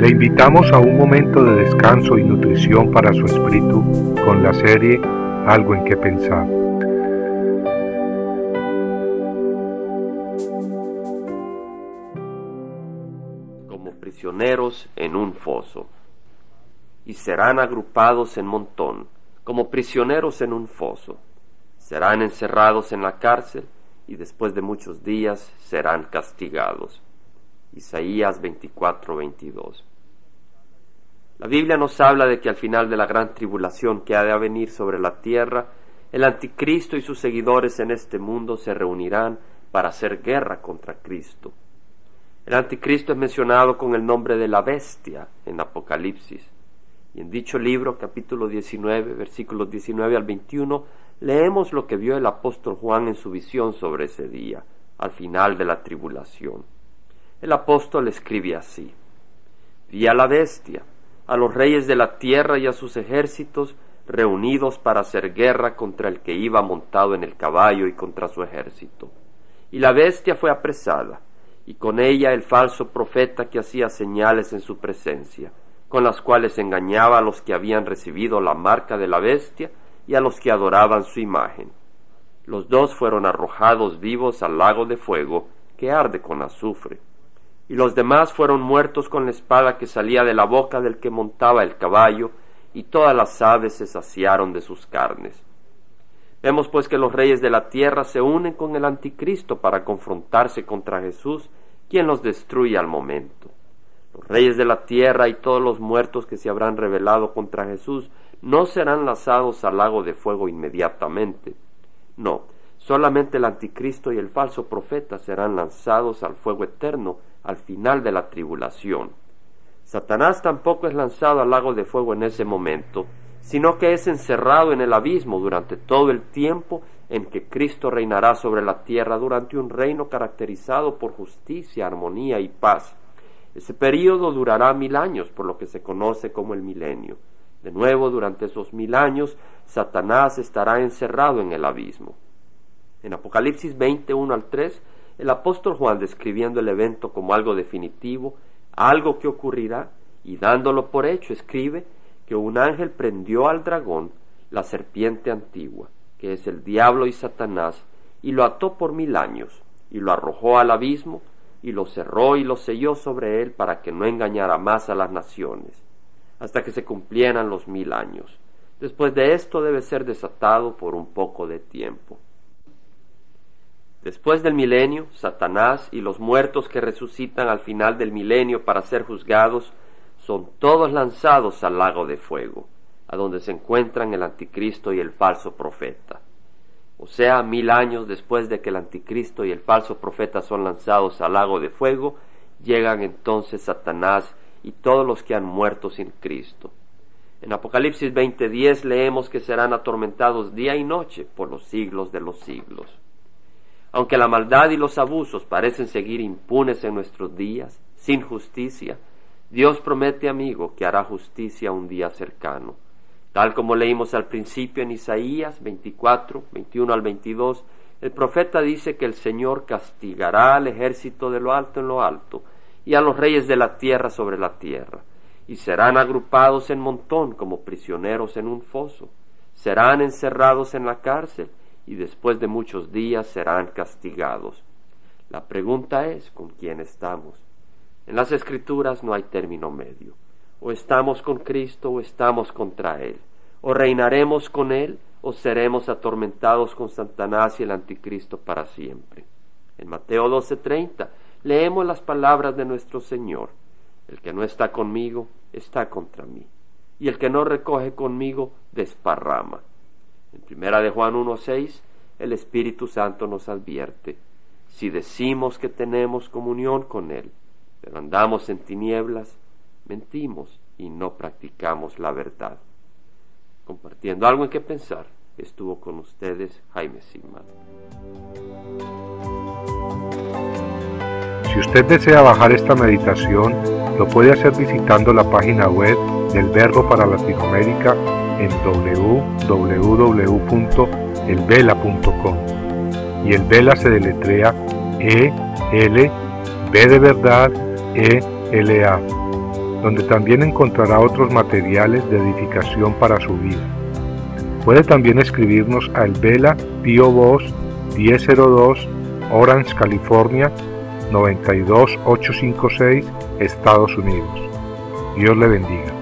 Le invitamos a un momento de descanso y nutrición para su espíritu con la serie Algo en que pensar. Como prisioneros en un foso, y serán agrupados en montón, como prisioneros en un foso. Serán encerrados en la cárcel y después de muchos días serán castigados. Isaías 24, 22. La Biblia nos habla de que al final de la gran tribulación que ha de venir sobre la tierra, el anticristo y sus seguidores en este mundo se reunirán para hacer guerra contra Cristo. El anticristo es mencionado con el nombre de la bestia en Apocalipsis. Y en dicho libro, capítulo 19, versículos 19 al 21, leemos lo que vio el apóstol Juan en su visión sobre ese día, al final de la tribulación. El apóstol escribe así, Vi a la bestia, a los reyes de la tierra y a sus ejércitos reunidos para hacer guerra contra el que iba montado en el caballo y contra su ejército. Y la bestia fue apresada, y con ella el falso profeta que hacía señales en su presencia, con las cuales engañaba a los que habían recibido la marca de la bestia y a los que adoraban su imagen. Los dos fueron arrojados vivos al lago de fuego que arde con azufre y los demás fueron muertos con la espada que salía de la boca del que montaba el caballo, y todas las aves se saciaron de sus carnes. Vemos pues que los reyes de la tierra se unen con el anticristo para confrontarse contra Jesús, quien los destruye al momento. Los reyes de la tierra y todos los muertos que se habrán rebelado contra Jesús no serán lanzados al lago de fuego inmediatamente. No, solamente el anticristo y el falso profeta serán lanzados al fuego eterno al final de la tribulación. Satanás tampoco es lanzado al lago de fuego en ese momento, sino que es encerrado en el abismo durante todo el tiempo en que Cristo reinará sobre la tierra durante un reino caracterizado por justicia, armonía y paz. Ese período durará mil años, por lo que se conoce como el milenio. De nuevo, durante esos mil años, Satanás estará encerrado en el abismo. En Apocalipsis 21 al 3 el apóstol Juan, describiendo el evento como algo definitivo, algo que ocurrirá, y dándolo por hecho, escribe que un ángel prendió al dragón, la serpiente antigua, que es el diablo y Satanás, y lo ató por mil años, y lo arrojó al abismo, y lo cerró y lo selló sobre él para que no engañara más a las naciones, hasta que se cumplieran los mil años. Después de esto debe ser desatado por un poco de tiempo. Después del milenio, Satanás y los muertos que resucitan al final del milenio para ser juzgados son todos lanzados al lago de fuego, a donde se encuentran el anticristo y el falso profeta. O sea, mil años después de que el anticristo y el falso profeta son lanzados al lago de fuego, llegan entonces Satanás y todos los que han muerto sin Cristo. En Apocalipsis 20:10 leemos que serán atormentados día y noche por los siglos de los siglos. Aunque la maldad y los abusos parecen seguir impunes en nuestros días, sin justicia, Dios promete, amigo, que hará justicia un día cercano. Tal como leímos al principio en Isaías 24, 21 al 22, el profeta dice que el Señor castigará al ejército de lo alto en lo alto y a los reyes de la tierra sobre la tierra, y serán agrupados en montón como prisioneros en un foso, serán encerrados en la cárcel y después de muchos días serán castigados. La pregunta es con quién estamos. En las escrituras no hay término medio. O estamos con Cristo o estamos contra Él. O reinaremos con Él o seremos atormentados con Satanás y el anticristo para siempre. En Mateo 12:30 leemos las palabras de nuestro Señor. El que no está conmigo está contra mí. Y el que no recoge conmigo desparrama. En primera de Juan 1.6, el Espíritu Santo nos advierte, si decimos que tenemos comunión con Él, pero andamos en tinieblas, mentimos y no practicamos la verdad. Compartiendo algo en que pensar, estuvo con ustedes Jaime Sigman. Si usted desea bajar esta meditación, lo puede hacer visitando la página web del Verbo para Latinoamérica en www.elvela.com. Y el Vela se deletrea E L B de verdad E L A. donde también encontrará otros materiales de edificación para su vida. Puede también escribirnos al Vela Pio Box 1002 Orange, California 92856, Estados Unidos. Dios le bendiga.